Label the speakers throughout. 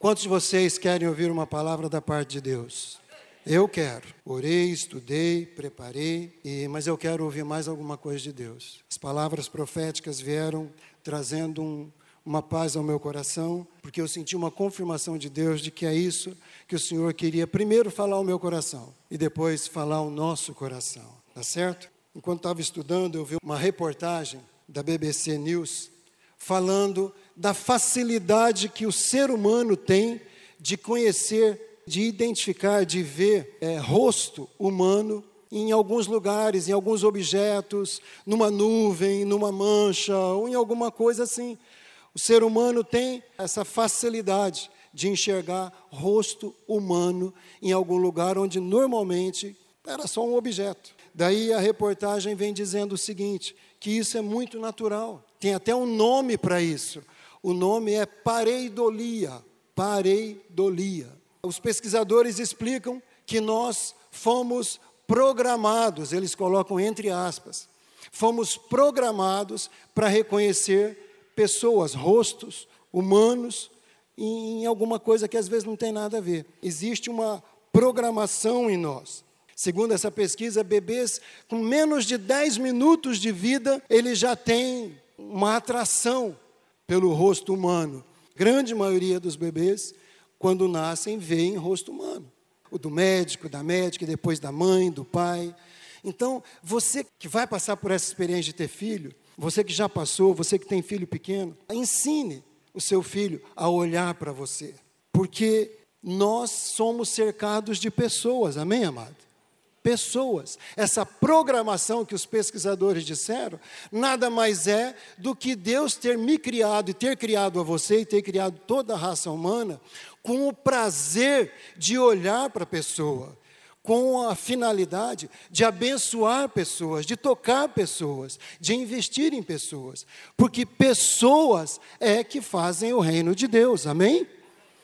Speaker 1: Quantos de vocês querem ouvir uma palavra da parte de Deus? Eu quero. Orei, estudei, preparei, e, mas eu quero ouvir mais alguma coisa de Deus. As palavras proféticas vieram trazendo um, uma paz ao meu coração, porque eu senti uma confirmação de Deus de que é isso que o Senhor queria primeiro falar ao meu coração e depois falar ao nosso coração. Tá certo? Enquanto estava estudando, eu vi uma reportagem da BBC News falando da facilidade que o ser humano tem de conhecer, de identificar, de ver é, rosto humano em alguns lugares, em alguns objetos, numa nuvem, numa mancha ou em alguma coisa assim. O ser humano tem essa facilidade de enxergar rosto humano em algum lugar onde normalmente era só um objeto. Daí a reportagem vem dizendo o seguinte: que isso é muito natural. Tem até um nome para isso. O nome é pareidolia. Pareidolia. Os pesquisadores explicam que nós fomos programados, eles colocam entre aspas, fomos programados para reconhecer pessoas, rostos humanos em alguma coisa que às vezes não tem nada a ver. Existe uma programação em nós. Segundo essa pesquisa, bebês com menos de 10 minutos de vida, eles já têm uma atração pelo rosto humano. Grande maioria dos bebês, quando nascem, veem rosto humano. O do médico, da médica, depois da mãe, do pai. Então, você que vai passar por essa experiência de ter filho, você que já passou, você que tem filho pequeno, ensine o seu filho a olhar para você. Porque nós somos cercados de pessoas, amém, amado? Pessoas. Essa programação que os pesquisadores disseram, nada mais é do que Deus ter me criado e ter criado a você e ter criado toda a raça humana com o prazer de olhar para a pessoa, com a finalidade de abençoar pessoas, de tocar pessoas, de investir em pessoas, porque pessoas é que fazem o reino de Deus. Amém?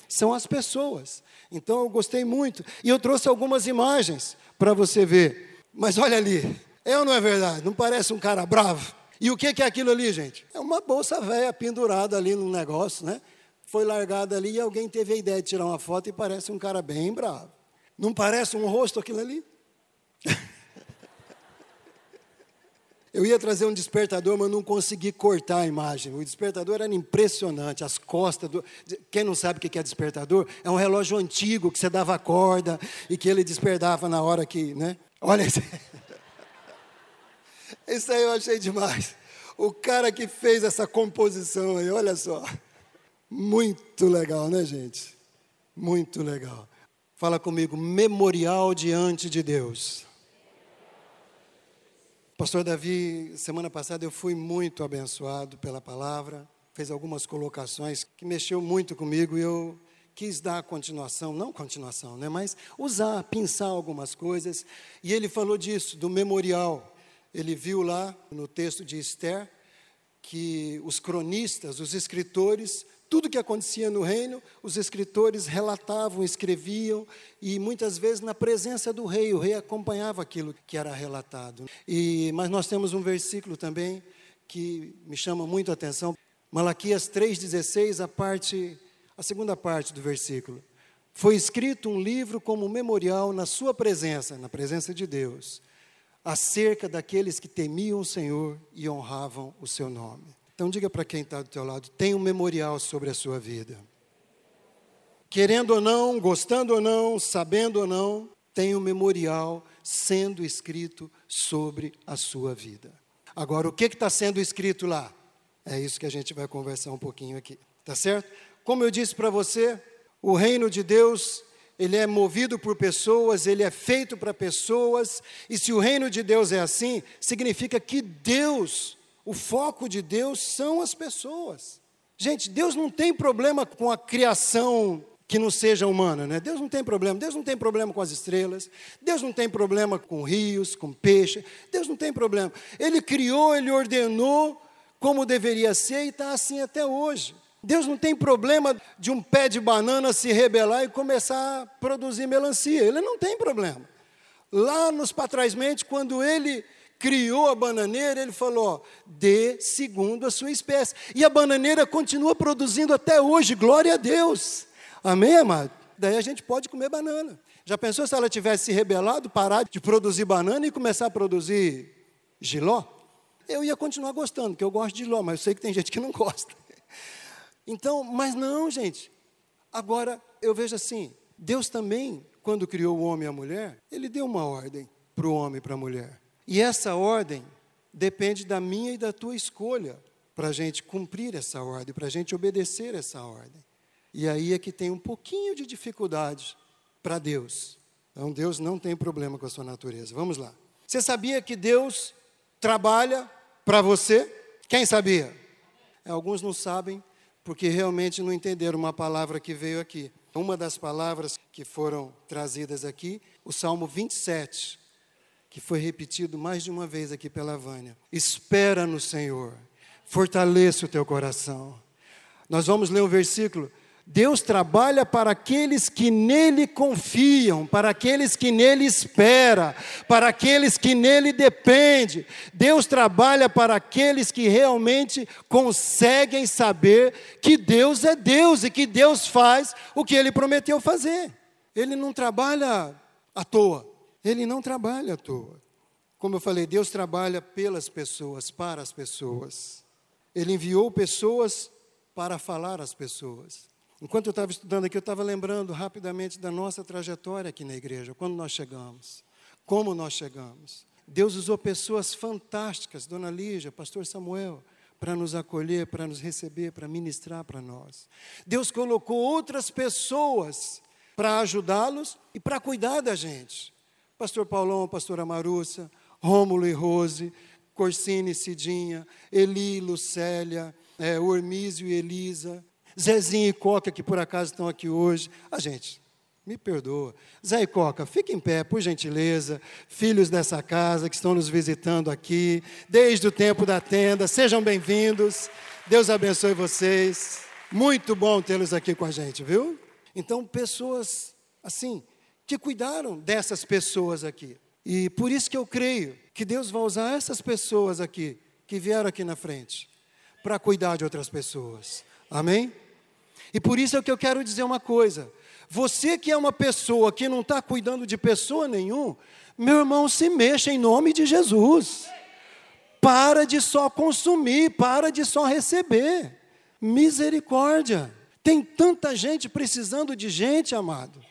Speaker 1: São as pessoas. Então eu gostei muito e eu trouxe algumas imagens para você ver. Mas olha ali, é ou não é verdade? Não parece um cara bravo? E o que é aquilo ali, gente? É uma bolsa velha pendurada ali num negócio, né? Foi largada ali e alguém teve a ideia de tirar uma foto e parece um cara bem bravo. Não parece um rosto aquilo ali? Eu ia trazer um despertador, mas não consegui cortar a imagem. O despertador era impressionante, as costas do. Quem não sabe o que é despertador? É um relógio antigo que você dava a corda e que ele despertava na hora que. Né? Olha isso. Isso aí eu achei demais. O cara que fez essa composição aí, olha só. Muito legal, né, gente? Muito legal. Fala comigo, memorial diante de Deus. Pastor Davi, semana passada eu fui muito abençoado pela palavra, fez algumas colocações que mexeu muito comigo e eu quis dar continuação, não continuação, né, mas usar, pensar algumas coisas. E ele falou disso, do memorial. Ele viu lá no texto de Esther que os cronistas, os escritores, tudo que acontecia no reino, os escritores relatavam, escreviam, e muitas vezes na presença do rei, o rei acompanhava aquilo que era relatado. E, mas nós temos um versículo também que me chama muito a atenção, Malaquias 3,16, a parte, a segunda parte do versículo. Foi escrito um livro como memorial na sua presença, na presença de Deus, acerca daqueles que temiam o Senhor e honravam o seu nome. Então diga para quem está do teu lado, tem um memorial sobre a sua vida. Querendo ou não, gostando ou não, sabendo ou não, tem um memorial sendo escrito sobre a sua vida. Agora, o que está sendo escrito lá? É isso que a gente vai conversar um pouquinho aqui, tá certo? Como eu disse para você, o reino de Deus, ele é movido por pessoas, ele é feito para pessoas, e se o reino de Deus é assim, significa que Deus o foco de Deus são as pessoas. Gente, Deus não tem problema com a criação que não seja humana, né? Deus não tem problema. Deus não tem problema com as estrelas. Deus não tem problema com rios, com peixe. Deus não tem problema. Ele criou, ele ordenou como deveria ser e está assim até hoje. Deus não tem problema de um pé de banana se rebelar e começar a produzir melancia. Ele não tem problema. Lá nos Patrasmente, quando ele criou a bananeira, ele falou: dê segundo a sua espécie. E a bananeira continua produzindo até hoje, glória a Deus. Amém, amado? Daí a gente pode comer banana. Já pensou se ela tivesse se rebelado, parar de produzir banana e começar a produzir giló? Eu ia continuar gostando, porque eu gosto de giló, mas eu sei que tem gente que não gosta. Então, mas não, gente. Agora, eu vejo assim, Deus também, quando criou o homem e a mulher, ele deu uma ordem para o homem e para a mulher. E essa ordem depende da minha e da tua escolha para a gente cumprir essa ordem, para a gente obedecer essa ordem. E aí é que tem um pouquinho de dificuldade para Deus. Então, Deus não tem problema com a sua natureza. Vamos lá. Você sabia que Deus trabalha para você? Quem sabia? É, alguns não sabem, porque realmente não entenderam uma palavra que veio aqui. Uma das palavras que foram trazidas aqui, o Salmo 27, que foi repetido mais de uma vez aqui pela Vânia. Espera no Senhor, fortaleça o teu coração. Nós vamos ler o versículo. Deus trabalha para aqueles que nele confiam, para aqueles que nele esperam, para aqueles que nele dependem. Deus trabalha para aqueles que realmente conseguem saber que Deus é Deus e que Deus faz o que ele prometeu fazer. Ele não trabalha à toa. Ele não trabalha à toa. Como eu falei, Deus trabalha pelas pessoas, para as pessoas. Ele enviou pessoas para falar às pessoas. Enquanto eu estava estudando aqui, eu estava lembrando rapidamente da nossa trajetória aqui na igreja, quando nós chegamos, como nós chegamos. Deus usou pessoas fantásticas, Dona Lígia, Pastor Samuel, para nos acolher, para nos receber, para ministrar para nós. Deus colocou outras pessoas para ajudá-los e para cuidar da gente. Pastor Paulão, pastora Marussa, Rômulo e Rose, Corsine e Cidinha, Eli, Lucélia, é, Ormísio e Elisa, Zezinho e Coca, que por acaso estão aqui hoje. A ah, gente, me perdoa. Zé e Coca, fique em pé, por gentileza. Filhos dessa casa que estão nos visitando aqui, desde o tempo da tenda, sejam bem-vindos. Deus abençoe vocês. Muito bom tê-los aqui com a gente, viu? Então, pessoas assim, que cuidaram dessas pessoas aqui. E por isso que eu creio que Deus vai usar essas pessoas aqui, que vieram aqui na frente, para cuidar de outras pessoas. Amém? E por isso é que eu quero dizer uma coisa. Você que é uma pessoa que não está cuidando de pessoa nenhum, meu irmão, se mexa em nome de Jesus. Para de só consumir, para de só receber. Misericórdia. Tem tanta gente precisando de gente, amado.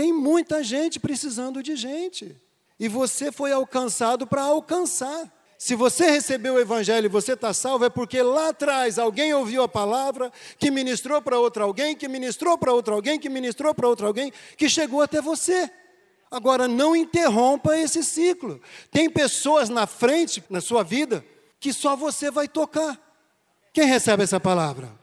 Speaker 1: Tem muita gente precisando de gente. E você foi alcançado para alcançar. Se você recebeu o Evangelho e você está salvo, é porque lá atrás alguém ouviu a palavra, que ministrou para outro alguém, que ministrou para outro alguém, que ministrou para outro alguém, que chegou até você. Agora, não interrompa esse ciclo. Tem pessoas na frente, na sua vida, que só você vai tocar. Quem recebe essa palavra?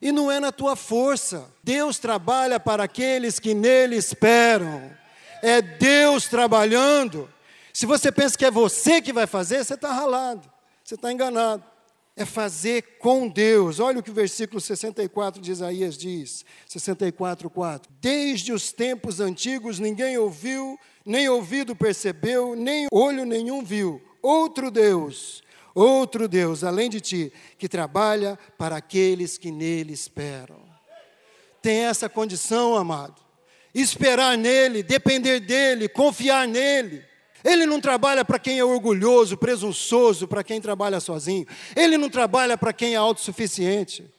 Speaker 1: E não é na tua força. Deus trabalha para aqueles que nele esperam. É Deus trabalhando. Se você pensa que é você que vai fazer, você está ralado. Você está enganado. É fazer com Deus. Olha o que o versículo 64 de Isaías diz. 64, 4. Desde os tempos antigos ninguém ouviu, nem ouvido percebeu, nem olho nenhum viu. Outro Deus outro Deus além de ti, que trabalha para aqueles que nele esperam. Tem essa condição, amado. Esperar nele, depender dele, confiar nele. Ele não trabalha para quem é orgulhoso, presunçoso, para quem trabalha sozinho. Ele não trabalha para quem é autossuficiente.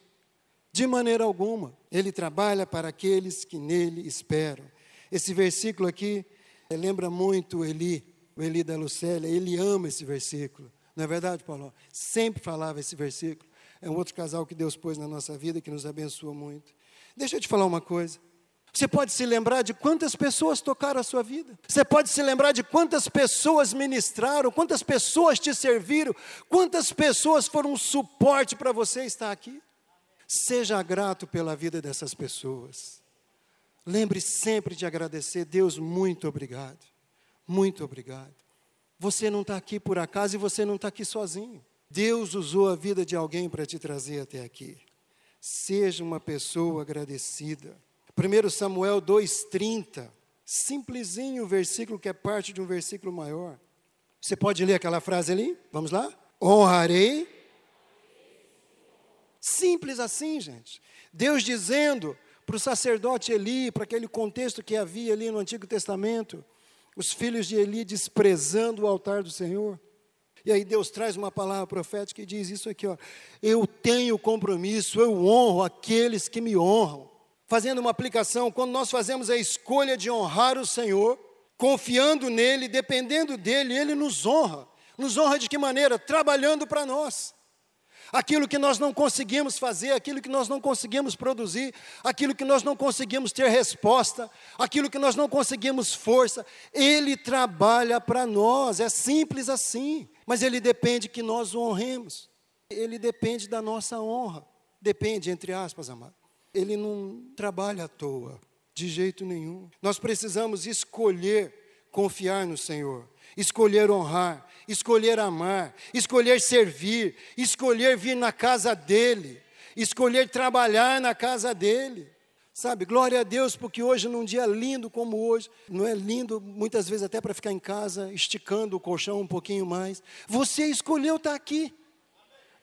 Speaker 1: De maneira alguma. Ele trabalha para aqueles que nele esperam. Esse versículo aqui lembra muito Eli, o Eli da Lucélia. Ele ama esse versículo. Não é verdade, Paulo? Sempre falava esse versículo. É um outro casal que Deus pôs na nossa vida que nos abençoa muito. Deixa eu te falar uma coisa. Você pode se lembrar de quantas pessoas tocaram a sua vida. Você pode se lembrar de quantas pessoas ministraram, quantas pessoas te serviram, quantas pessoas foram um suporte para você estar aqui. Seja grato pela vida dessas pessoas. Lembre sempre de agradecer. Deus, muito obrigado. Muito obrigado. Você não está aqui por acaso e você não está aqui sozinho. Deus usou a vida de alguém para te trazer até aqui. Seja uma pessoa agradecida. 1 Samuel 2,30, simplesinho o versículo que é parte de um versículo maior. Você pode ler aquela frase ali? Vamos lá? Honrarei. Simples assim, gente. Deus dizendo para o sacerdote Eli, para aquele contexto que havia ali no Antigo Testamento, os filhos de Eli desprezando o altar do Senhor. E aí Deus traz uma palavra profética e diz isso aqui, ó, eu tenho compromisso, eu honro aqueles que me honram. Fazendo uma aplicação, quando nós fazemos a escolha de honrar o Senhor, confiando nele, dependendo dele, ele nos honra. Nos honra de que maneira? Trabalhando para nós aquilo que nós não conseguimos fazer, aquilo que nós não conseguimos produzir, aquilo que nós não conseguimos ter resposta, aquilo que nós não conseguimos força, Ele trabalha para nós, é simples assim, mas Ele depende que nós o honremos, Ele depende da nossa honra, depende, entre aspas, amado. Ele não trabalha à toa, de jeito nenhum. Nós precisamos escolher confiar no Senhor, escolher honrar, escolher amar, escolher servir, escolher vir na casa dEle, escolher trabalhar na casa dEle. Sabe, glória a Deus, porque hoje, num dia lindo como hoje, não é lindo muitas vezes até para ficar em casa, esticando o colchão um pouquinho mais. Você escolheu estar aqui.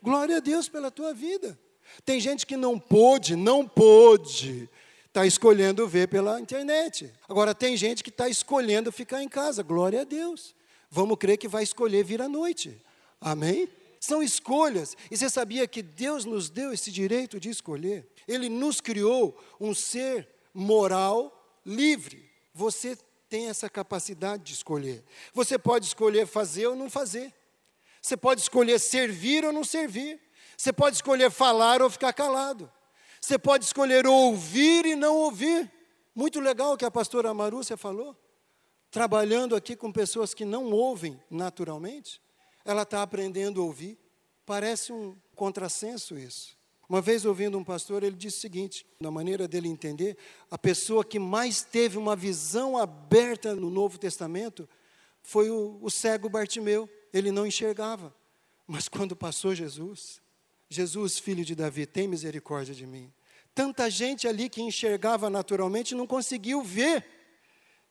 Speaker 1: Glória a Deus pela tua vida. Tem gente que não pôde, não pôde, está escolhendo ver pela internet. Agora, tem gente que está escolhendo ficar em casa. Glória a Deus vamos crer que vai escolher vir à noite. Amém? São escolhas. E você sabia que Deus nos deu esse direito de escolher? Ele nos criou um ser moral livre. Você tem essa capacidade de escolher. Você pode escolher fazer ou não fazer. Você pode escolher servir ou não servir. Você pode escolher falar ou ficar calado. Você pode escolher ouvir e não ouvir. Muito legal o que a pastora Marúcia falou trabalhando aqui com pessoas que não ouvem naturalmente, ela está aprendendo a ouvir. Parece um contrassenso isso. Uma vez ouvindo um pastor, ele disse o seguinte: na maneira dele entender, a pessoa que mais teve uma visão aberta no Novo Testamento foi o, o cego Bartimeu. Ele não enxergava. Mas quando passou Jesus, Jesus, filho de Davi, tem misericórdia de mim. Tanta gente ali que enxergava naturalmente não conseguiu ver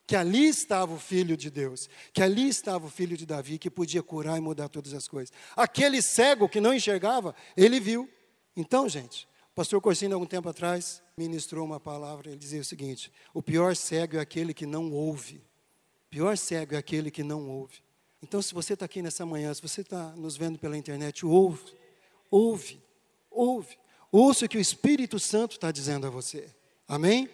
Speaker 1: que ali estava o Filho de Deus, que ali estava o Filho de Davi, que podia curar e mudar todas as coisas. Aquele cego que não enxergava, ele viu. Então, gente, o pastor Corsino, algum tempo atrás, ministrou uma palavra, ele dizia o seguinte: o pior cego é aquele que não ouve. O pior cego é aquele que não ouve. Então, se você está aqui nessa manhã, se você está nos vendo pela internet, ouve, ouve, ouve. Ouça o que o Espírito Santo está dizendo a você. Amém?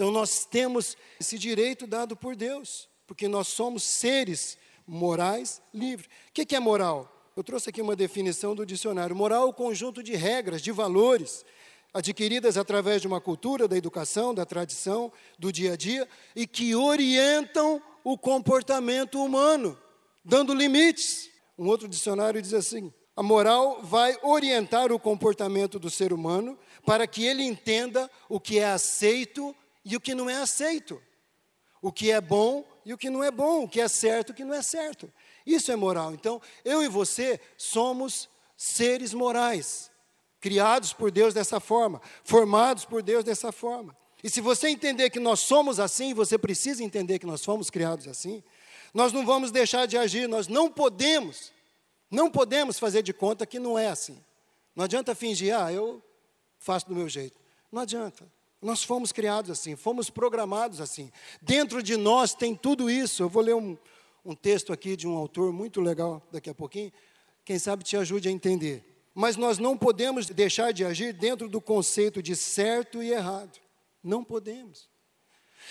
Speaker 1: Então nós temos esse direito dado por Deus, porque nós somos seres morais livres. O que é moral? Eu trouxe aqui uma definição do dicionário. Moral é o conjunto de regras, de valores, adquiridas através de uma cultura, da educação, da tradição, do dia a dia, e que orientam o comportamento humano, dando limites. Um outro dicionário diz assim: a moral vai orientar o comportamento do ser humano para que ele entenda o que é aceito e o que não é aceito, o que é bom e o que não é bom, o que é certo e o que não é certo. Isso é moral. Então, eu e você somos seres morais, criados por Deus dessa forma, formados por Deus dessa forma. E se você entender que nós somos assim, você precisa entender que nós fomos criados assim, nós não vamos deixar de agir, nós não podemos, não podemos fazer de conta que não é assim. Não adianta fingir, ah, eu faço do meu jeito. Não adianta. Nós fomos criados assim, fomos programados assim. Dentro de nós tem tudo isso. Eu vou ler um, um texto aqui de um autor muito legal daqui a pouquinho. Quem sabe te ajude a entender. Mas nós não podemos deixar de agir dentro do conceito de certo e errado. Não podemos.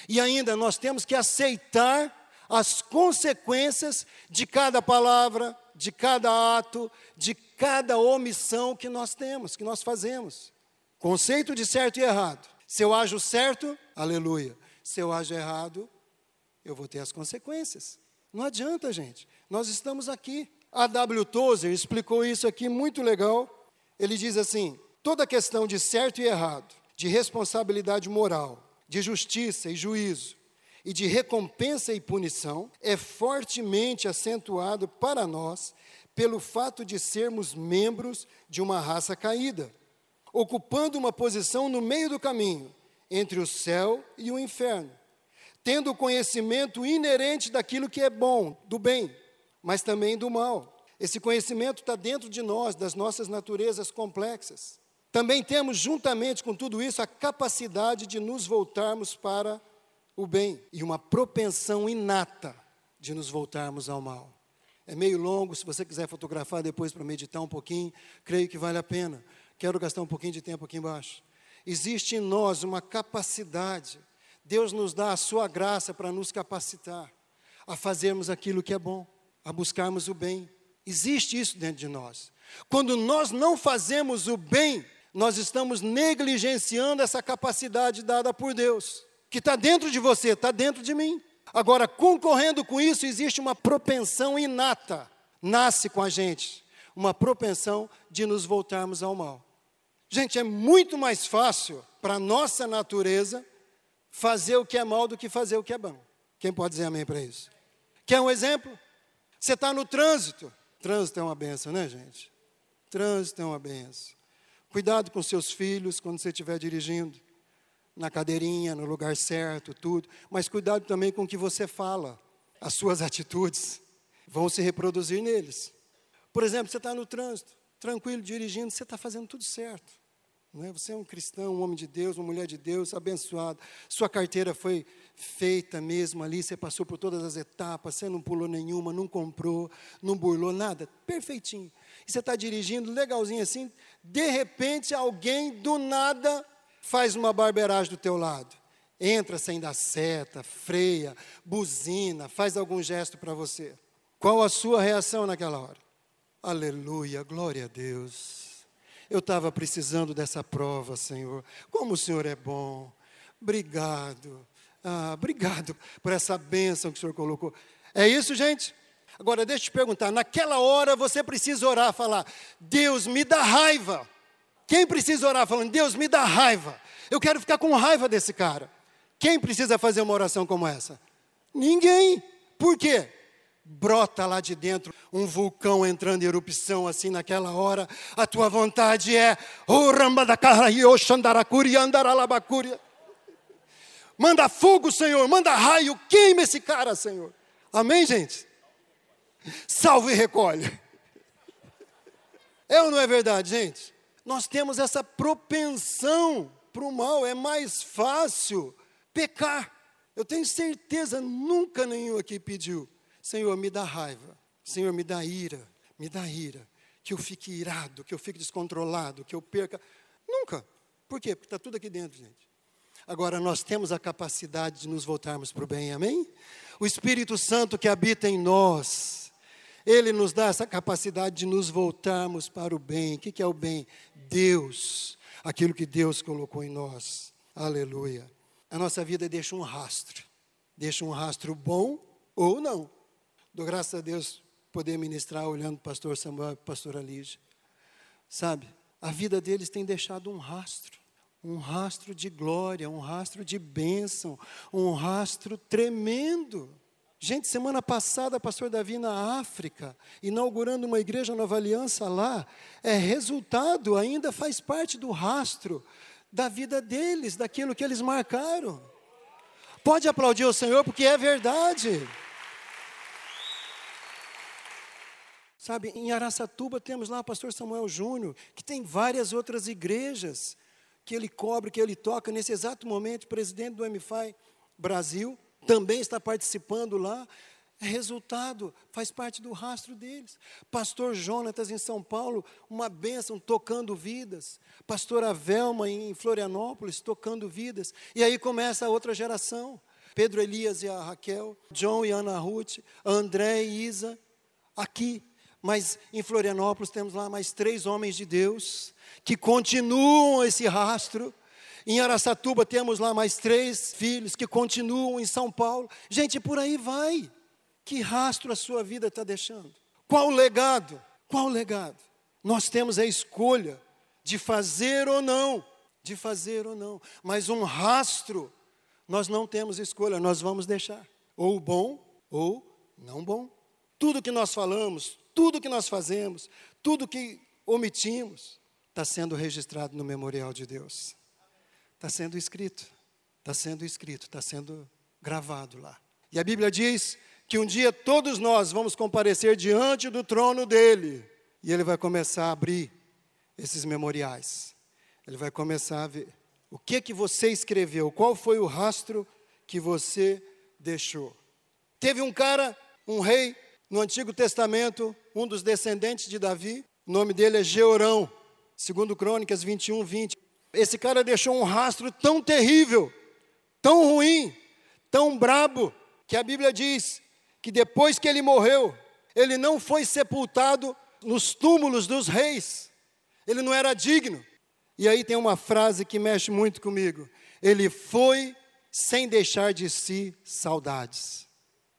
Speaker 1: E ainda nós temos que aceitar as consequências de cada palavra, de cada ato, de cada omissão que nós temos, que nós fazemos. Conceito de certo e errado. Se eu ajo certo, aleluia. Se eu ajo errado, eu vou ter as consequências. Não adianta, gente. Nós estamos aqui. A W. Tozer explicou isso aqui muito legal. Ele diz assim: toda questão de certo e errado, de responsabilidade moral, de justiça e juízo, e de recompensa e punição, é fortemente acentuado para nós pelo fato de sermos membros de uma raça caída ocupando uma posição no meio do caminho entre o céu e o inferno, tendo o conhecimento inerente daquilo que é bom, do bem, mas também do mal. Esse conhecimento está dentro de nós, das nossas naturezas complexas. Também temos, juntamente com tudo isso, a capacidade de nos voltarmos para o bem e uma propensão inata de nos voltarmos ao mal. É meio longo, se você quiser fotografar depois para meditar um pouquinho, creio que vale a pena. Quero gastar um pouquinho de tempo aqui embaixo. Existe em nós uma capacidade, Deus nos dá a sua graça para nos capacitar a fazermos aquilo que é bom, a buscarmos o bem. Existe isso dentro de nós. Quando nós não fazemos o bem, nós estamos negligenciando essa capacidade dada por Deus, que está dentro de você, está dentro de mim. Agora, concorrendo com isso, existe uma propensão inata, nasce com a gente, uma propensão de nos voltarmos ao mal. Gente, é muito mais fácil para a nossa natureza fazer o que é mal do que fazer o que é bom. Quem pode dizer amém para isso? Quer um exemplo? Você está no trânsito. Trânsito é uma benção, né, gente? Trânsito é uma benção. Cuidado com seus filhos quando você estiver dirigindo na cadeirinha, no lugar certo, tudo. Mas cuidado também com o que você fala. As suas atitudes vão se reproduzir neles. Por exemplo, você está no trânsito, tranquilo, dirigindo, você está fazendo tudo certo. Não é? Você é um cristão, um homem de Deus, uma mulher de Deus, abençoado. Sua carteira foi feita mesmo ali, você passou por todas as etapas, você não pulou nenhuma, não comprou, não burlou nada, perfeitinho. E você está dirigindo legalzinho assim, de repente alguém do nada faz uma barbeiragem do teu lado. Entra sem dar seta, freia, buzina, faz algum gesto para você. Qual a sua reação naquela hora? Aleluia, glória a Deus. Eu estava precisando dessa prova, Senhor. Como o Senhor é bom. Obrigado. Ah, obrigado por essa bênção que o Senhor colocou. É isso, gente? Agora, deixa eu te perguntar: naquela hora você precisa orar, falar, Deus me dá raiva. Quem precisa orar falando, Deus me dá raiva? Eu quero ficar com raiva desse cara. Quem precisa fazer uma oração como essa? Ninguém. Por quê? Brota lá de dentro um vulcão entrando em erupção assim naquela hora. A tua vontade é Manda fogo, Senhor, manda raio, queima esse cara, Senhor. Amém, gente? Salve e recolhe. É ou não é verdade, gente? Nós temos essa propensão para o mal, é mais fácil pecar. Eu tenho certeza, nunca nenhum aqui pediu, Senhor, me dá raiva, Senhor, me dá ira, me dá ira, que eu fique irado, que eu fique descontrolado, que eu perca. Nunca. Por quê? Porque está tudo aqui dentro, gente. Agora, nós temos a capacidade de nos voltarmos para o bem, amém? O Espírito Santo que habita em nós, ele nos dá essa capacidade de nos voltarmos para o bem. O que é o bem? Deus, aquilo que Deus colocou em nós. Aleluia. A nossa vida deixa um rastro. Deixa um rastro bom ou não. Dou graças a Deus poder ministrar olhando o pastor Samuel e pastora Lígia. Sabe, a vida deles tem deixado um rastro. Um rastro de glória, um rastro de bênção, um rastro tremendo. Gente, semana passada, pastor Davi na África, inaugurando uma igreja Nova Aliança lá, é resultado, ainda faz parte do rastro da vida deles, daquilo que eles marcaram. Pode aplaudir o Senhor, porque é verdade. Sabe, em Araçatuba temos lá o pastor Samuel Júnior, que tem várias outras igrejas que ele cobre, que ele toca. Nesse exato momento, presidente do MFI Brasil, também está participando lá. É resultado, faz parte do rastro deles. Pastor Jonatas em São Paulo, uma bênção, tocando vidas. Pastora Velma em Florianópolis, tocando vidas. E aí começa a outra geração. Pedro Elias e a Raquel, John e Ana Ruth, André e Isa, aqui. Mas em Florianópolis temos lá mais três homens de Deus que continuam esse rastro em Araçatuba temos lá mais três filhos que continuam em São Paulo. Gente, por aí vai. Que rastro a sua vida está deixando? Qual o legado? Qual o legado? Nós temos a escolha de fazer ou não, de fazer ou não. Mas um rastro, nós não temos escolha, nós vamos deixar. Ou bom ou não bom. Tudo que nós falamos, tudo que nós fazemos, tudo que omitimos, está sendo registrado no memorial de Deus. Está sendo escrito, está sendo escrito, está sendo gravado lá. E a Bíblia diz que um dia todos nós vamos comparecer diante do trono dele. E ele vai começar a abrir esses memoriais. Ele vai começar a ver o que que você escreveu, qual foi o rastro que você deixou. Teve um cara, um rei no Antigo Testamento, um dos descendentes de Davi, o nome dele é Georão, segundo Crônicas 21, 20. Esse cara deixou um rastro tão terrível, tão ruim, tão brabo, que a Bíblia diz que depois que ele morreu, ele não foi sepultado nos túmulos dos reis. Ele não era digno. E aí tem uma frase que mexe muito comigo. Ele foi sem deixar de si saudades.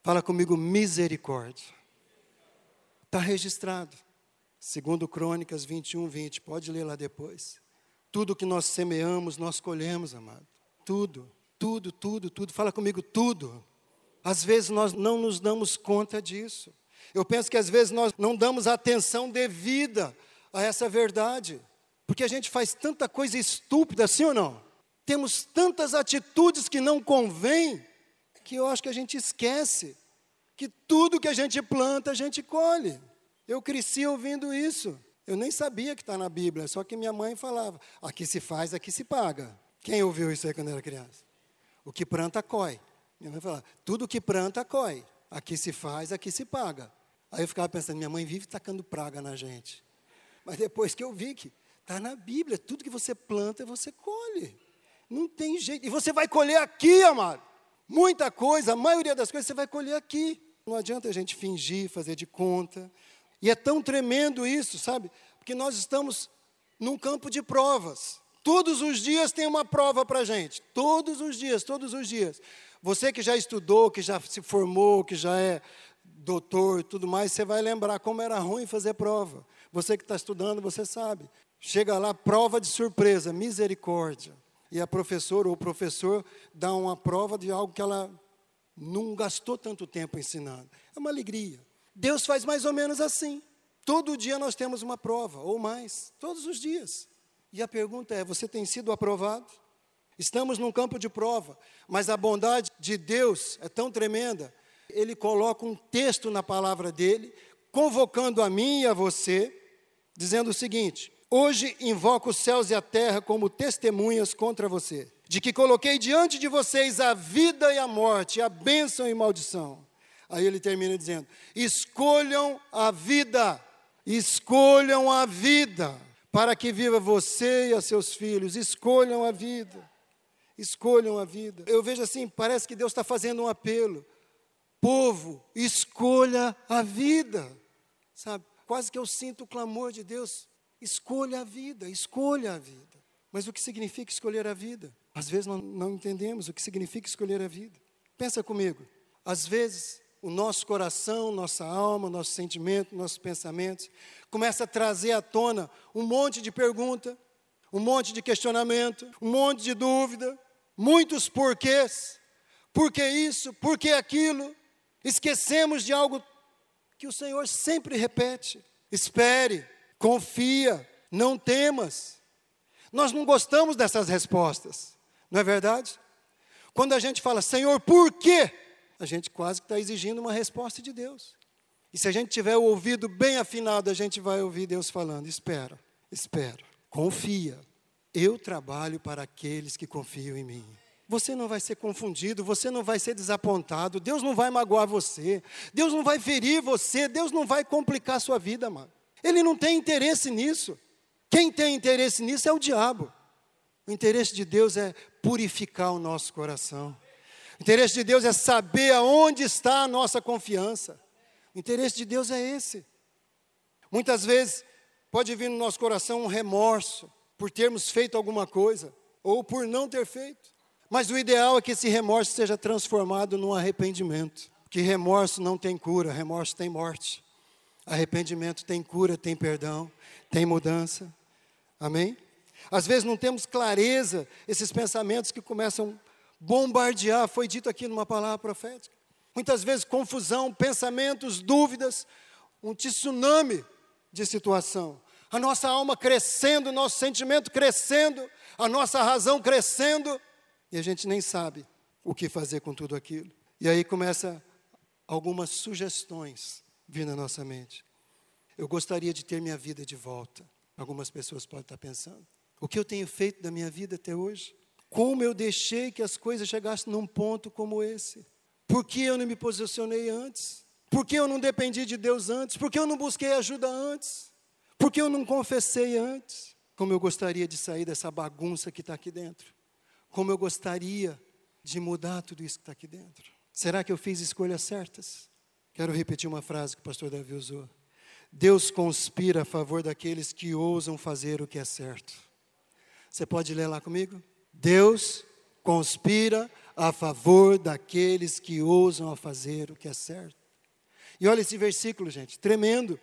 Speaker 1: Fala comigo, misericórdia. Está registrado. Segundo Crônicas 21, 20. Pode ler lá depois. Tudo que nós semeamos, nós colhemos, amado. Tudo, tudo, tudo, tudo. Fala comigo, tudo. Às vezes nós não nos damos conta disso. Eu penso que às vezes nós não damos atenção devida a essa verdade. Porque a gente faz tanta coisa estúpida, sim ou não? Temos tantas atitudes que não convêm, que eu acho que a gente esquece que tudo que a gente planta, a gente colhe. Eu cresci ouvindo isso. Eu nem sabia que está na Bíblia, só que minha mãe falava: aqui se faz, aqui se paga. Quem ouviu isso aí quando era criança? O que planta, coi. Minha mãe falava: tudo que planta, coi. Aqui se faz, aqui se paga. Aí eu ficava pensando: minha mãe vive tacando praga na gente. Mas depois que eu vi que está na Bíblia, tudo que você planta, você colhe. Não tem jeito. E você vai colher aqui, amado. Muita coisa, a maioria das coisas você vai colher aqui. Não adianta a gente fingir, fazer de conta. E é tão tremendo isso, sabe? Porque nós estamos num campo de provas. Todos os dias tem uma prova para a gente. Todos os dias, todos os dias. Você que já estudou, que já se formou, que já é doutor e tudo mais, você vai lembrar como era ruim fazer prova. Você que está estudando, você sabe. Chega lá, prova de surpresa, misericórdia e a professora ou o professor dá uma prova de algo que ela não gastou tanto tempo ensinando. É uma alegria. Deus faz mais ou menos assim. Todo dia nós temos uma prova, ou mais, todos os dias. E a pergunta é: você tem sido aprovado? Estamos num campo de prova, mas a bondade de Deus é tão tremenda. Ele coloca um texto na palavra dele, convocando a mim e a você, dizendo o seguinte: Hoje invoco os céus e a terra como testemunhas contra você, de que coloquei diante de vocês a vida e a morte, a bênção e maldição. Aí ele termina dizendo: escolham a vida, escolham a vida, para que viva você e a seus filhos, escolham a vida, escolham a vida. Eu vejo assim, parece que Deus está fazendo um apelo. Povo, escolha a vida, sabe? Quase que eu sinto o clamor de Deus Escolha a vida, escolha a vida. Mas o que significa escolher a vida? Às vezes não, não entendemos o que significa escolher a vida. Pensa comigo. Às vezes o nosso coração, nossa alma, nosso sentimento, nossos pensamentos começa a trazer à tona um monte de pergunta, um monte de questionamento, um monte de dúvida, muitos porquês. Por que isso? Por que aquilo? Esquecemos de algo que o Senhor sempre repete. Espere, confia, não temas. Nós não gostamos dessas respostas, não é verdade? Quando a gente fala, Senhor, por quê? A gente quase está exigindo uma resposta de Deus. E se a gente tiver o ouvido bem afinado, a gente vai ouvir Deus falando: espera, espera, confia. Eu trabalho para aqueles que confiam em mim. Você não vai ser confundido, você não vai ser desapontado, Deus não vai magoar você, Deus não vai ferir você, Deus não vai complicar a sua vida, mano. Ele não tem interesse nisso. Quem tem interesse nisso é o diabo. O interesse de Deus é purificar o nosso coração. O interesse de Deus é saber aonde está a nossa confiança. O interesse de Deus é esse. Muitas vezes pode vir no nosso coração um remorso por termos feito alguma coisa ou por não ter feito. Mas o ideal é que esse remorso seja transformado num arrependimento. Que remorso não tem cura, remorso tem morte. Arrependimento tem cura, tem perdão, tem mudança. Amém? Às vezes não temos clareza, esses pensamentos que começam a bombardear, foi dito aqui numa palavra profética. Muitas vezes confusão, pensamentos, dúvidas, um tsunami de situação. A nossa alma crescendo, o nosso sentimento crescendo, a nossa razão crescendo, e a gente nem sabe o que fazer com tudo aquilo. E aí começa algumas sugestões vir na nossa mente. Eu gostaria de ter minha vida de volta. Algumas pessoas podem estar pensando. O que eu tenho feito da minha vida até hoje? Como eu deixei que as coisas chegassem num ponto como esse? Por que eu não me posicionei antes? Por que eu não dependi de Deus antes? Por que eu não busquei ajuda antes? Por que eu não confessei antes? Como eu gostaria de sair dessa bagunça que está aqui dentro. Como eu gostaria de mudar tudo isso que está aqui dentro. Será que eu fiz escolhas certas? Quero repetir uma frase que o pastor Davi usou. Deus conspira a favor daqueles que ousam fazer o que é certo. Você pode ler lá comigo? Deus conspira a favor daqueles que ousam a fazer o que é certo. E olha esse versículo, gente, tremendo.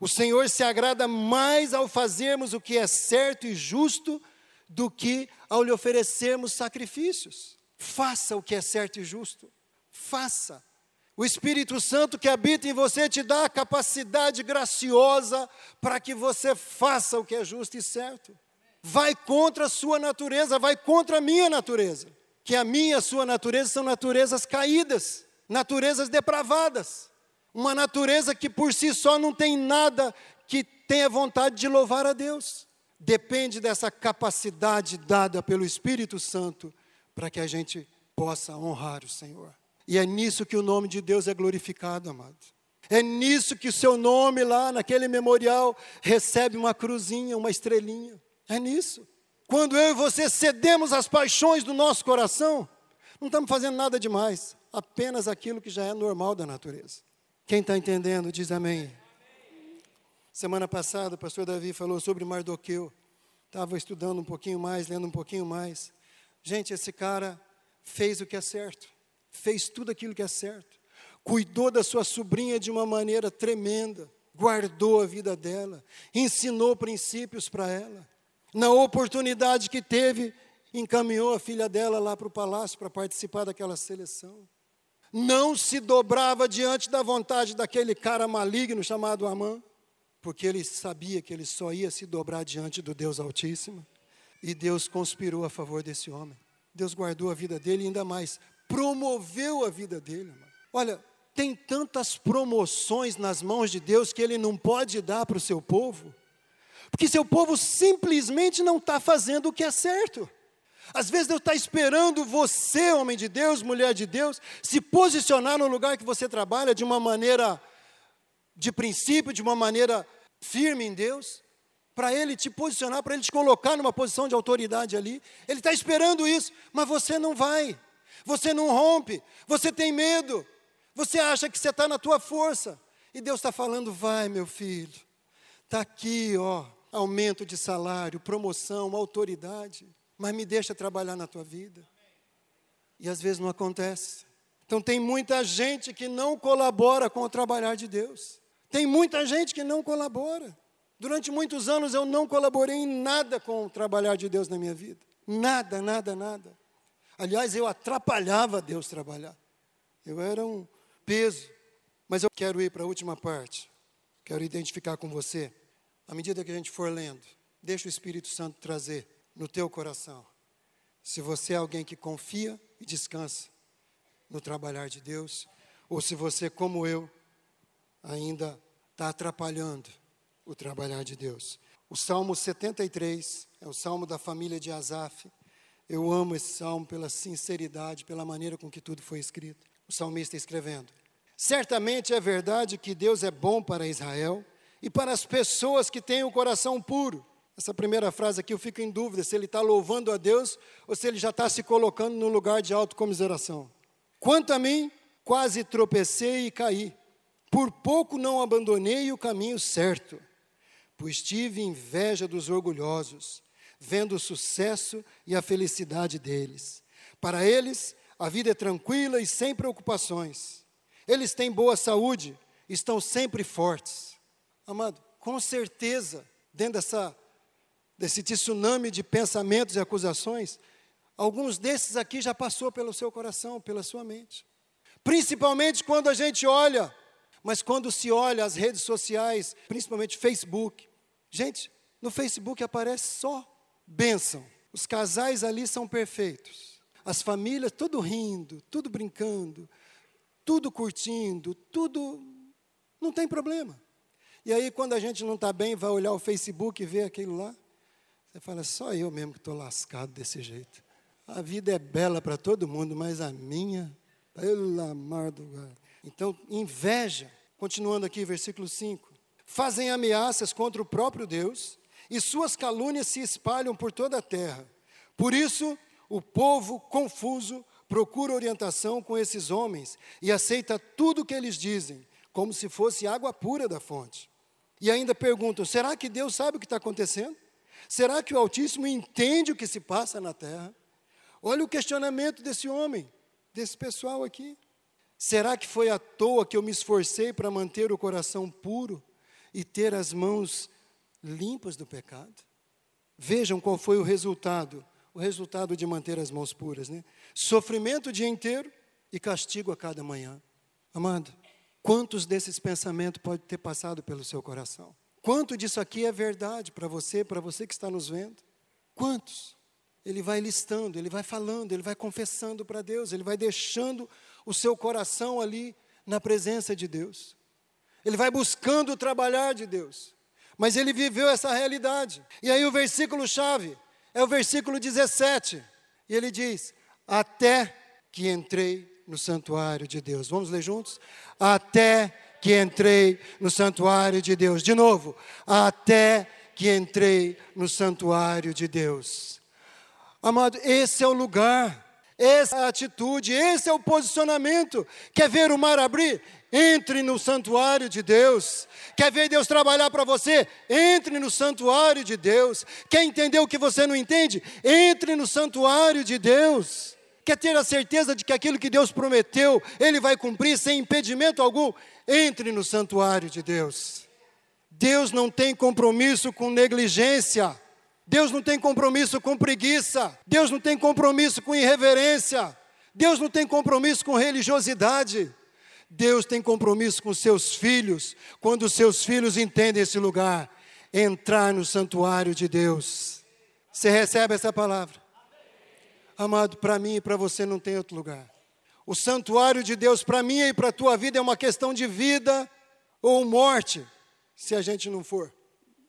Speaker 1: O Senhor se agrada mais ao fazermos o que é certo e justo do que ao lhe oferecermos sacrifícios. Faça o que é certo e justo. Faça. O Espírito Santo que habita em você te dá a capacidade graciosa para que você faça o que é justo e certo. Vai contra a sua natureza, vai contra a minha natureza. Que a minha e a sua natureza são naturezas caídas, naturezas depravadas. Uma natureza que por si só não tem nada que tenha vontade de louvar a Deus. Depende dessa capacidade dada pelo Espírito Santo para que a gente possa honrar o Senhor. E é nisso que o nome de Deus é glorificado, amado. É nisso que o seu nome lá naquele memorial recebe uma cruzinha, uma estrelinha. É nisso. Quando eu e você cedemos às paixões do nosso coração, não estamos fazendo nada demais, apenas aquilo que já é normal da natureza. Quem está entendendo, diz amém. Semana passada, o pastor Davi falou sobre Mardoqueu. Estava estudando um pouquinho mais, lendo um pouquinho mais. Gente, esse cara fez o que é certo fez tudo aquilo que é certo, cuidou da sua sobrinha de uma maneira tremenda, guardou a vida dela, ensinou princípios para ela. Na oportunidade que teve, encaminhou a filha dela lá para o palácio para participar daquela seleção. Não se dobrava diante da vontade daquele cara maligno chamado Amã, porque ele sabia que ele só ia se dobrar diante do Deus Altíssimo. E Deus conspirou a favor desse homem. Deus guardou a vida dele ainda mais promoveu a vida dele. Olha, tem tantas promoções nas mãos de Deus que ele não pode dar para o seu povo, porque seu povo simplesmente não está fazendo o que é certo. Às vezes Deus está esperando você, homem de Deus, mulher de Deus, se posicionar no lugar que você trabalha de uma maneira de princípio, de uma maneira firme em Deus, para Ele te posicionar, para Ele te colocar numa posição de autoridade ali. Ele está esperando isso, mas você não vai. Você não rompe, você tem medo, você acha que você está na tua força. E Deus está falando: vai, meu filho, está aqui, ó, aumento de salário, promoção, autoridade, mas me deixa trabalhar na tua vida. E às vezes não acontece. Então tem muita gente que não colabora com o trabalhar de Deus. Tem muita gente que não colabora. Durante muitos anos eu não colaborei em nada com o trabalhar de Deus na minha vida. Nada, nada, nada. Aliás, eu atrapalhava Deus trabalhar. Eu era um peso. Mas eu quero ir para a última parte. Quero identificar com você. À medida que a gente for lendo, deixa o Espírito Santo trazer no teu coração. Se você é alguém que confia e descansa no trabalhar de Deus, ou se você, como eu, ainda está atrapalhando o trabalhar de Deus. O Salmo 73 é o salmo da família de Asaf. Eu amo esse salmo pela sinceridade, pela maneira com que tudo foi escrito. O salmista escrevendo: Certamente é verdade que Deus é bom para Israel e para as pessoas que têm o coração puro. Essa primeira frase aqui eu fico em dúvida se ele está louvando a Deus ou se ele já está se colocando no lugar de autocomiseração. Quanto a mim, quase tropecei e caí. Por pouco não abandonei o caminho certo, pois tive inveja dos orgulhosos vendo o sucesso e a felicidade deles. Para eles, a vida é tranquila e sem preocupações. Eles têm boa saúde, estão sempre fortes. Amado, com certeza, dentro dessa, desse tsunami de pensamentos e acusações, alguns desses aqui já passou pelo seu coração, pela sua mente. Principalmente quando a gente olha, mas quando se olha as redes sociais, principalmente Facebook. Gente, no Facebook aparece só bênção. Os casais ali são perfeitos. As famílias, tudo rindo, tudo brincando, tudo curtindo, tudo. Não tem problema. E aí, quando a gente não está bem, vai olhar o Facebook e ver aquilo lá, Você fala, só eu mesmo que estou lascado desse jeito. A vida é bela para todo mundo, mas a minha, pelo amor do God. Então, inveja, continuando aqui, versículo 5. Fazem ameaças contra o próprio Deus e suas calúnias se espalham por toda a terra. Por isso, o povo confuso procura orientação com esses homens e aceita tudo o que eles dizem, como se fosse água pura da fonte. E ainda perguntam: será que Deus sabe o que está acontecendo? Será que o Altíssimo entende o que se passa na terra? Olha o questionamento desse homem, desse pessoal aqui. Será que foi à toa que eu me esforcei para manter o coração puro e ter as mãos limpas do pecado? Vejam qual foi o resultado, o resultado de manter as mãos puras, né? Sofrimento o dia inteiro e castigo a cada manhã. Amado, quantos desses pensamentos pode ter passado pelo seu coração? Quanto disso aqui é verdade para você, para você que está nos vendo? Quantos? Ele vai listando, ele vai falando, ele vai confessando para Deus, ele vai deixando o seu coração ali na presença de Deus. Ele vai buscando trabalhar de Deus. Mas ele viveu essa realidade. E aí o versículo chave é o versículo 17. E ele diz: Até que entrei no santuário de Deus. Vamos ler juntos? Até que entrei no santuário de Deus. De novo, até que entrei no santuário de Deus. Amado, esse é o lugar essa é a atitude, esse é o posicionamento. Quer ver o mar abrir? Entre no santuário de Deus. Quer ver Deus trabalhar para você? Entre no santuário de Deus. Quer entender o que você não entende? Entre no santuário de Deus. Quer ter a certeza de que aquilo que Deus prometeu, Ele vai cumprir sem impedimento algum? Entre no santuário de Deus. Deus não tem compromisso com negligência. Deus não tem compromisso com preguiça. Deus não tem compromisso com irreverência. Deus não tem compromisso com religiosidade. Deus tem compromisso com seus filhos, quando seus filhos entendem esse lugar, entrar no santuário de Deus. Você recebe essa palavra? Amado, para mim e para você não tem outro lugar. O santuário de Deus para mim e para a tua vida é uma questão de vida ou morte, se a gente não for.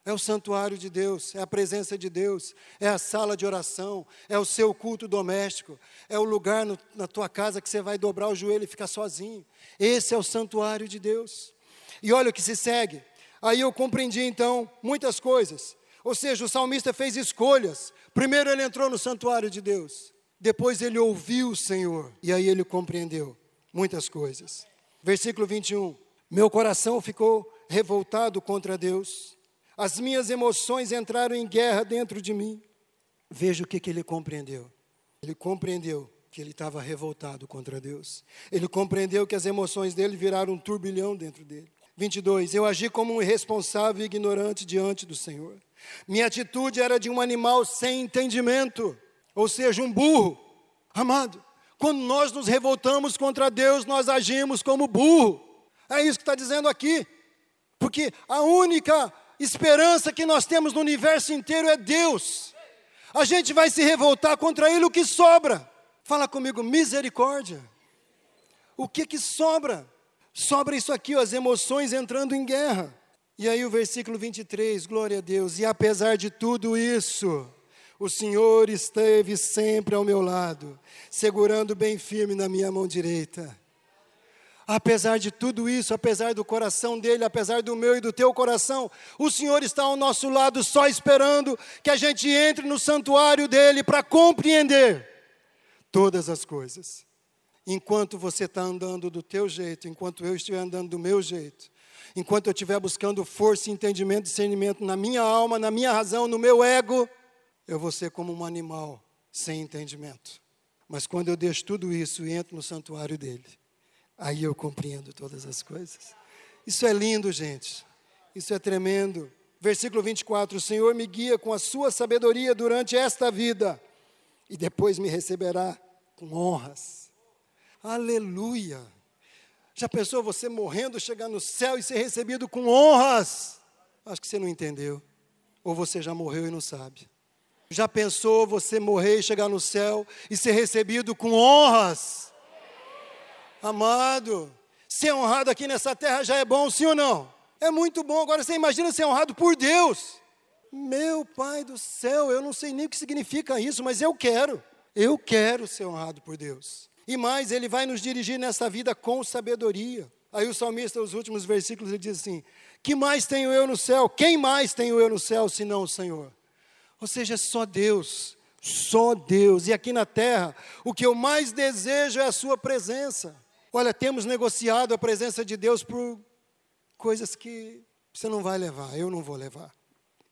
Speaker 1: É o santuário de Deus, é a presença de Deus, é a sala de oração, é o seu culto doméstico, é o lugar no, na tua casa que você vai dobrar o joelho e ficar sozinho. Esse é o santuário de Deus. E olha o que se segue. Aí eu compreendi então muitas coisas. Ou seja, o salmista fez escolhas. Primeiro ele entrou no santuário de Deus, depois ele ouviu o Senhor, e aí ele compreendeu muitas coisas. Versículo 21. Meu coração ficou revoltado contra Deus as minhas emoções entraram em guerra dentro de mim. Veja o que, que ele compreendeu. Ele compreendeu que ele estava revoltado contra Deus. Ele compreendeu que as emoções dele viraram um turbilhão dentro dele. 22. Eu agi como um irresponsável e ignorante diante do Senhor. Minha atitude era de um animal sem entendimento, ou seja, um burro. Amado, quando nós nos revoltamos contra Deus, nós agimos como burro. É isso que está dizendo aqui. Porque a única esperança que nós temos no universo inteiro é Deus. A gente vai se revoltar contra Ele, o que sobra? Fala comigo, misericórdia. O que que sobra? Sobra isso aqui, ó, as emoções entrando em guerra. E aí o versículo 23, glória a Deus. E apesar de tudo isso, o Senhor esteve sempre ao meu lado, segurando bem firme na minha mão direita. Apesar de tudo isso, apesar do coração dele, apesar do meu e do teu coração, o Senhor está ao nosso lado só esperando que a gente entre no santuário dele para compreender todas as coisas. Enquanto você está andando do teu jeito, enquanto eu estiver andando do meu jeito, enquanto eu estiver buscando força, entendimento, discernimento na minha alma, na minha razão, no meu ego, eu vou ser como um animal sem entendimento. Mas quando eu deixo tudo isso e entro no santuário dele, Aí eu compreendo todas as coisas. Isso é lindo, gente. Isso é tremendo. Versículo 24: O Senhor me guia com a sua sabedoria durante esta vida, e depois me receberá com honras. Aleluia! Já pensou você morrendo, chegar no céu e ser recebido com honras? Acho que você não entendeu. Ou você já morreu e não sabe. Já pensou você morrer e chegar no céu e ser recebido com honras? Amado, ser honrado aqui nessa terra já é bom, sim ou não? É muito bom. Agora você imagina ser honrado por Deus. Meu Pai do céu, eu não sei nem o que significa isso, mas eu quero. Eu quero ser honrado por Deus. E mais, Ele vai nos dirigir nessa vida com sabedoria. Aí o salmista, os últimos versículos, ele diz assim: Que mais tenho eu no céu? Quem mais tenho eu no céu senão o Senhor? Ou seja, só Deus, só Deus. E aqui na terra, o que eu mais desejo é a Sua presença. Olha, temos negociado a presença de Deus por coisas que você não vai levar, eu não vou levar.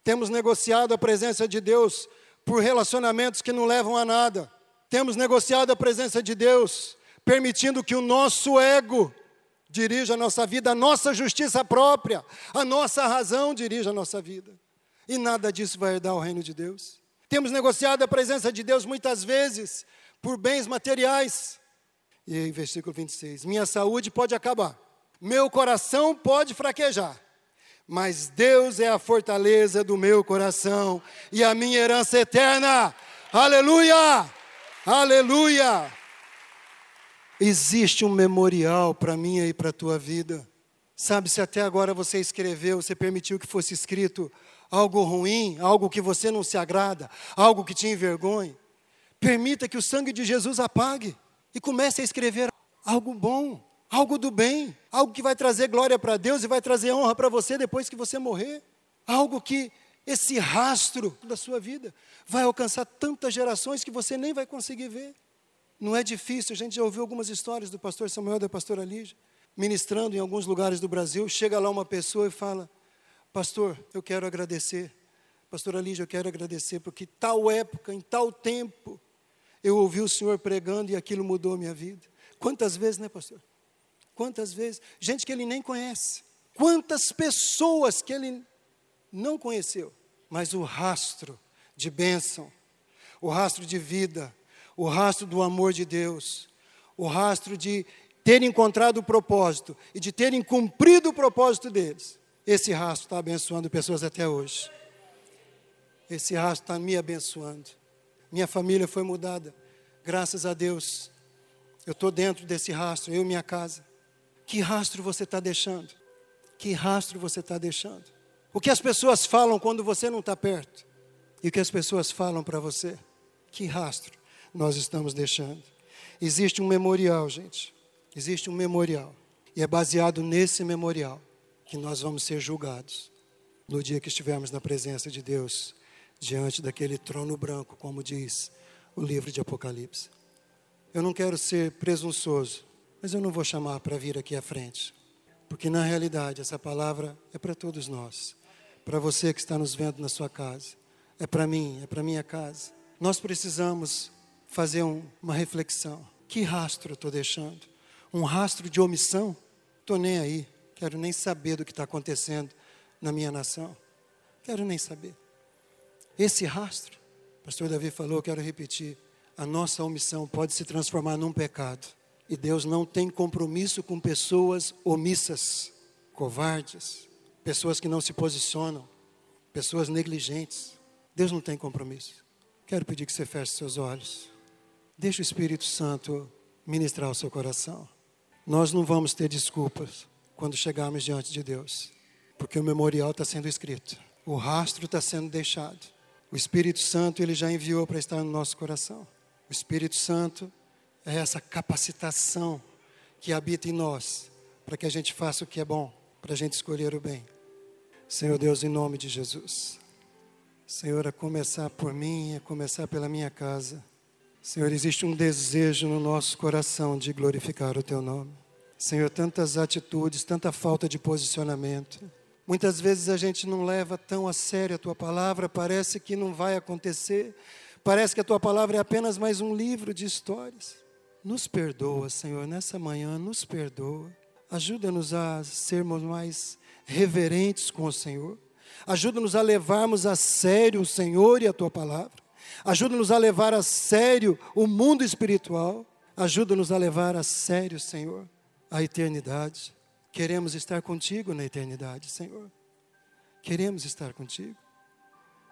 Speaker 1: Temos negociado a presença de Deus por relacionamentos que não levam a nada. Temos negociado a presença de Deus, permitindo que o nosso ego dirija a nossa vida, a nossa justiça própria, a nossa razão dirija a nossa vida. E nada disso vai herdar o reino de Deus. Temos negociado a presença de Deus muitas vezes por bens materiais. E aí, versículo 26: Minha saúde pode acabar, meu coração pode fraquejar, mas Deus é a fortaleza do meu coração e a minha herança eterna. Aleluia! Aleluia! Existe um memorial para mim e para a tua vida. Sabe, se até agora você escreveu, você permitiu que fosse escrito algo ruim, algo que você não se agrada, algo que te envergonhe, permita que o sangue de Jesus apague e comece a escrever algo bom algo do bem, algo que vai trazer glória para Deus e vai trazer honra para você depois que você morrer, algo que esse rastro da sua vida vai alcançar tantas gerações que você nem vai conseguir ver. Não é difícil, a gente já ouviu algumas histórias do pastor Samuel e da pastora Lígia, ministrando em alguns lugares do Brasil, chega lá uma pessoa e fala: Pastor, eu quero agradecer. Pastora Lígia, eu quero agradecer, porque tal época, em tal tempo, eu ouvi o Senhor pregando e aquilo mudou a minha vida. Quantas vezes, né, pastor? Quantas vezes? Gente que ele nem conhece. Quantas pessoas que ele não conheceu. Mas o rastro de bênção, o rastro de vida, o rastro do amor de Deus, o rastro de ter encontrado o propósito e de terem cumprido o propósito deles. Esse rastro está abençoando pessoas até hoje. Esse rastro está me abençoando. Minha família foi mudada. Graças a Deus. Eu estou dentro desse rastro, eu e minha casa. Que rastro você está deixando? Que rastro você está deixando? O que as pessoas falam quando você não está perto? E o que as pessoas falam para você? Que rastro nós estamos deixando? Existe um memorial, gente. Existe um memorial. E é baseado nesse memorial que nós vamos ser julgados no dia que estivermos na presença de Deus, diante daquele trono branco, como diz o livro de Apocalipse. Eu não quero ser presunçoso, mas eu não vou chamar para vir aqui à frente, porque na realidade essa palavra é para todos nós, para você que está nos vendo na sua casa, é para mim, é para minha casa. Nós precisamos fazer um, uma reflexão. Que rastro eu estou deixando? Um rastro de omissão? Estou nem aí, quero nem saber do que está acontecendo na minha nação. Quero nem saber. Esse rastro, o pastor Davi falou, quero repetir, a nossa omissão pode se transformar num pecado. E Deus não tem compromisso com pessoas omissas, covardes, pessoas que não se posicionam, pessoas negligentes. Deus não tem compromisso. Quero pedir que você feche seus olhos. Deixe o Espírito Santo ministrar o seu coração. Nós não vamos ter desculpas quando chegarmos diante de Deus, porque o memorial está sendo escrito, o rastro está sendo deixado. O Espírito Santo ele já enviou para estar no nosso coração. O Espírito Santo é essa capacitação que habita em nós, para que a gente faça o que é bom, para a gente escolher o bem. Senhor Deus, em nome de Jesus. Senhor, a começar por mim, a começar pela minha casa. Senhor, existe um desejo no nosso coração de glorificar o Teu nome. Senhor, tantas atitudes, tanta falta de posicionamento. Muitas vezes a gente não leva tão a sério a Tua palavra, parece que não vai acontecer, parece que a Tua palavra é apenas mais um livro de histórias. Nos perdoa, Senhor, nessa manhã, nos perdoa. Ajuda-nos a sermos mais reverentes com o Senhor. Ajuda-nos a levarmos a sério o Senhor e a tua palavra. Ajuda-nos a levar a sério o mundo espiritual. Ajuda-nos a levar a sério, Senhor, a eternidade. Queremos estar contigo na eternidade, Senhor. Queremos estar contigo.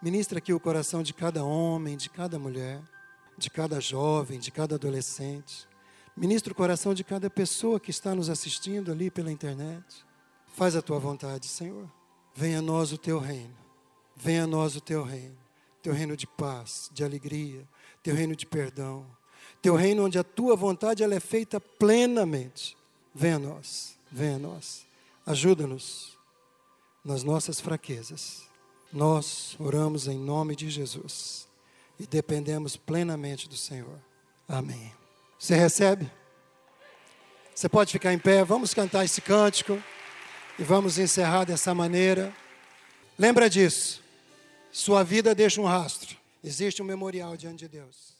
Speaker 1: Ministra aqui o coração de cada homem, de cada mulher de cada jovem, de cada adolescente. Ministra o coração de cada pessoa que está nos assistindo ali pela internet. Faz a tua vontade, Senhor. Venha a nós o teu reino. Venha a nós o teu reino, teu reino de paz, de alegria, teu reino de perdão, teu reino onde a tua vontade ela é feita plenamente. Venha a nós, venha a nós. Ajuda-nos nas nossas fraquezas. Nós oramos em nome de Jesus e dependemos plenamente do Senhor. Amém. Você recebe? Você pode ficar em pé, vamos cantar esse cântico e vamos encerrar dessa maneira. Lembra disso. Sua vida deixa um rastro. Existe um memorial diante de Deus.